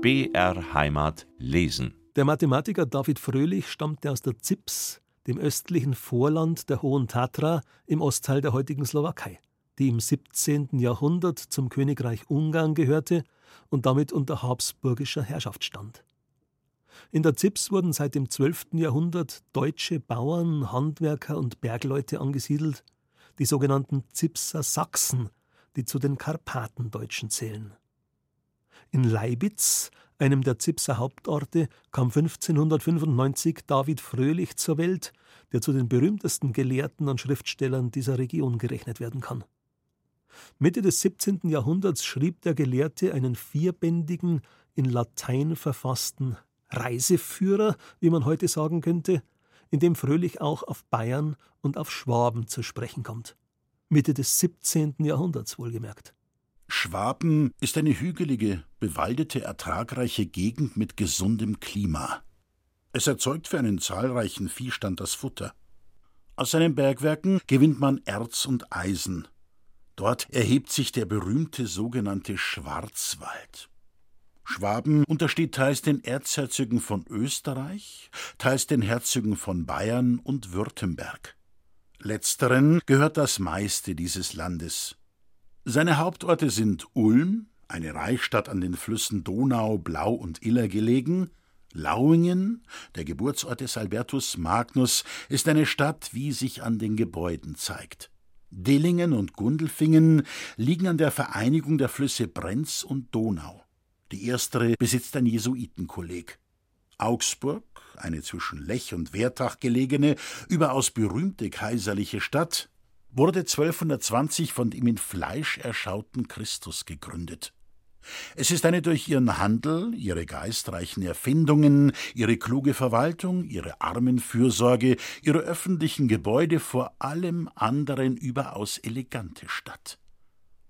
BR Heimat lesen. Der Mathematiker David Fröhlich stammte aus der Zips, dem östlichen Vorland der Hohen Tatra im Ostteil der heutigen Slowakei, die im 17. Jahrhundert zum Königreich Ungarn gehörte und damit unter habsburgischer Herrschaft stand. In der Zips wurden seit dem 12. Jahrhundert deutsche Bauern, Handwerker und Bergleute angesiedelt, die sogenannten Zipser Sachsen, die zu den Karpatendeutschen zählen. In Leibitz, einem der Zipser Hauptorte, kam 1595 David Fröhlich zur Welt, der zu den berühmtesten Gelehrten und Schriftstellern dieser Region gerechnet werden kann. Mitte des 17. Jahrhunderts schrieb der Gelehrte einen vierbändigen, in Latein verfassten Reiseführer, wie man heute sagen könnte, in dem Fröhlich auch auf Bayern und auf Schwaben zu sprechen kommt. Mitte des 17. Jahrhunderts wohlgemerkt. Schwaben ist eine hügelige, bewaldete, ertragreiche Gegend mit gesundem Klima. Es erzeugt für einen zahlreichen Viehstand das Futter. Aus seinen Bergwerken gewinnt man Erz und Eisen. Dort erhebt sich der berühmte sogenannte Schwarzwald. Schwaben untersteht teils den Erzherzögen von Österreich, teils den Herzögen von Bayern und Württemberg. Letzteren gehört das meiste dieses Landes. Seine Hauptorte sind Ulm, eine Reichsstadt an den Flüssen Donau, Blau und Iller gelegen, Lauingen, der Geburtsort des Albertus Magnus, ist eine Stadt, wie sich an den Gebäuden zeigt. Dillingen und Gundelfingen liegen an der Vereinigung der Flüsse Brenz und Donau. Die erstere besitzt ein Jesuitenkolleg. Augsburg, eine zwischen Lech und Wertach gelegene, überaus berühmte kaiserliche Stadt, wurde 1220 von dem in Fleisch erschauten Christus gegründet. Es ist eine durch ihren Handel, ihre geistreichen Erfindungen, ihre kluge Verwaltung, ihre Armenfürsorge, ihre öffentlichen Gebäude vor allem anderen überaus elegante Stadt.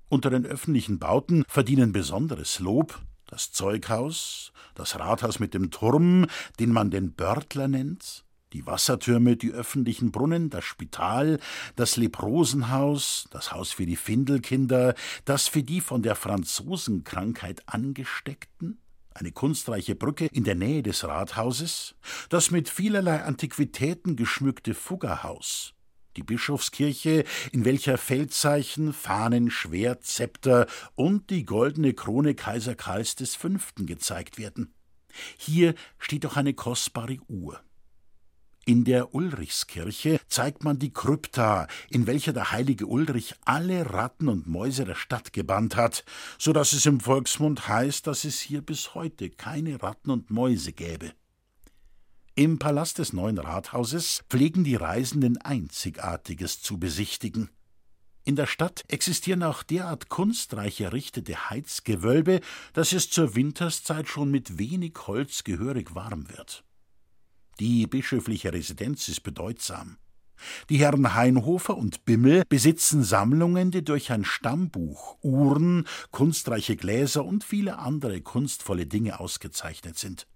Unter den öffentlichen Bauten verdienen besonderes Lob das Zeughaus, das Rathaus mit dem Turm, den man den Börtler nennt, die Wassertürme, die öffentlichen Brunnen, das Spital, das Leprosenhaus, das Haus für die Findelkinder, das für die von der Franzosenkrankheit angesteckten, eine kunstreiche Brücke in der Nähe des Rathauses, das mit vielerlei Antiquitäten geschmückte Fuggerhaus, die Bischofskirche, in welcher Feldzeichen, Fahnen, Schwert, Zepter und die goldene Krone Kaiser Karls V. gezeigt werden. Hier steht auch eine kostbare Uhr. In der Ulrichskirche zeigt man die Krypta, in welcher der heilige Ulrich alle Ratten und Mäuse der Stadt gebannt hat, so dass es im Volksmund heißt, dass es hier bis heute keine Ratten und Mäuse gäbe. Im Palast des neuen Rathauses pflegen die Reisenden Einzigartiges zu besichtigen. In der Stadt existieren auch derart kunstreich errichtete Heizgewölbe, dass es zur Winterszeit schon mit wenig Holz gehörig warm wird. Die bischöfliche Residenz ist bedeutsam. Die Herren Heinhofer und Bimmel besitzen Sammlungen, die durch ein Stammbuch, Uhren, kunstreiche Gläser und viele andere kunstvolle Dinge ausgezeichnet sind.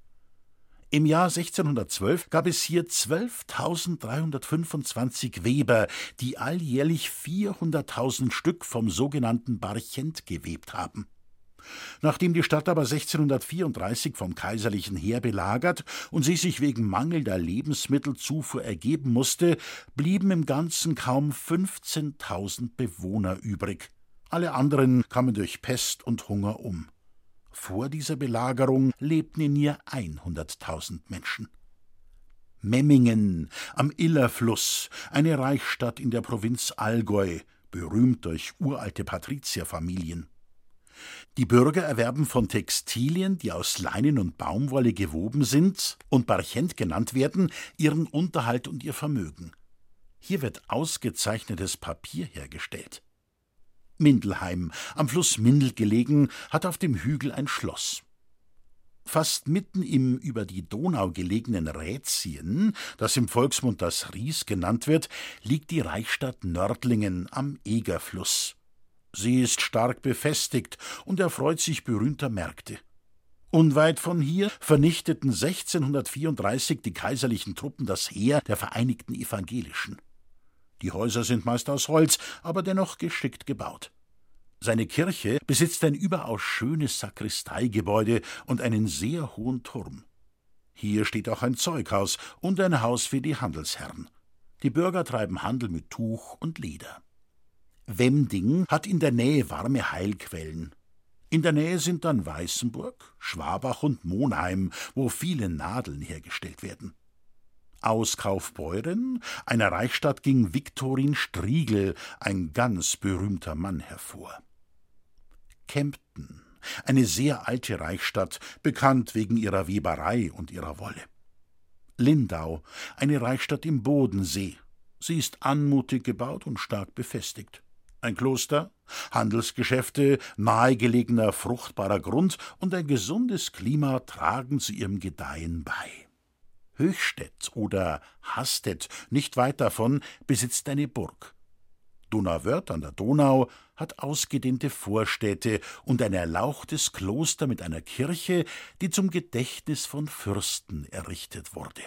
Im Jahr 1612 gab es hier 12.325 Weber, die alljährlich 400.000 Stück vom sogenannten Barchent gewebt haben. Nachdem die Stadt aber 1634 vom kaiserlichen Heer belagert und sie sich wegen mangelnder Lebensmittelzufuhr ergeben musste, blieben im Ganzen kaum 15.000 Bewohner übrig. Alle anderen kamen durch Pest und Hunger um. Vor dieser Belagerung lebten in ihr 100.000 Menschen. Memmingen am Illerfluss, eine Reichsstadt in der Provinz Allgäu, berühmt durch uralte Patrizierfamilien. Die Bürger erwerben von Textilien, die aus Leinen und Baumwolle gewoben sind und Barchent genannt werden, ihren Unterhalt und ihr Vermögen. Hier wird ausgezeichnetes Papier hergestellt. Mindelheim, am Fluss Mindel gelegen, hat auf dem Hügel ein Schloss. Fast mitten im über die Donau gelegenen Rätien, das im Volksmund das Ries genannt wird, liegt die Reichsstadt Nördlingen am Egerfluss. Sie ist stark befestigt und erfreut sich berühmter Märkte. Unweit von hier vernichteten 1634 die kaiserlichen Truppen das Heer der Vereinigten Evangelischen. Die Häuser sind meist aus Holz, aber dennoch geschickt gebaut. Seine Kirche besitzt ein überaus schönes Sakristeigebäude und einen sehr hohen Turm. Hier steht auch ein Zeughaus und ein Haus für die Handelsherren. Die Bürger treiben Handel mit Tuch und Leder. Wemding hat in der Nähe warme Heilquellen. In der Nähe sind dann Weißenburg, Schwabach und Monheim, wo viele Nadeln hergestellt werden. Aus Kaufbeuren, einer Reichsstadt, ging Viktorin Striegel, ein ganz berühmter Mann, hervor. Kempten, eine sehr alte Reichsstadt, bekannt wegen ihrer Weberei und ihrer Wolle. Lindau, eine Reichsstadt im Bodensee. Sie ist anmutig gebaut und stark befestigt. Ein Kloster, Handelsgeschäfte, nahegelegener fruchtbarer Grund und ein gesundes Klima tragen zu ihrem Gedeihen bei. Höchstädt oder Hastedt, nicht weit davon, besitzt eine Burg. Donauwörth an der Donau hat ausgedehnte Vorstädte und ein erlauchtes Kloster mit einer Kirche, die zum Gedächtnis von Fürsten errichtet wurde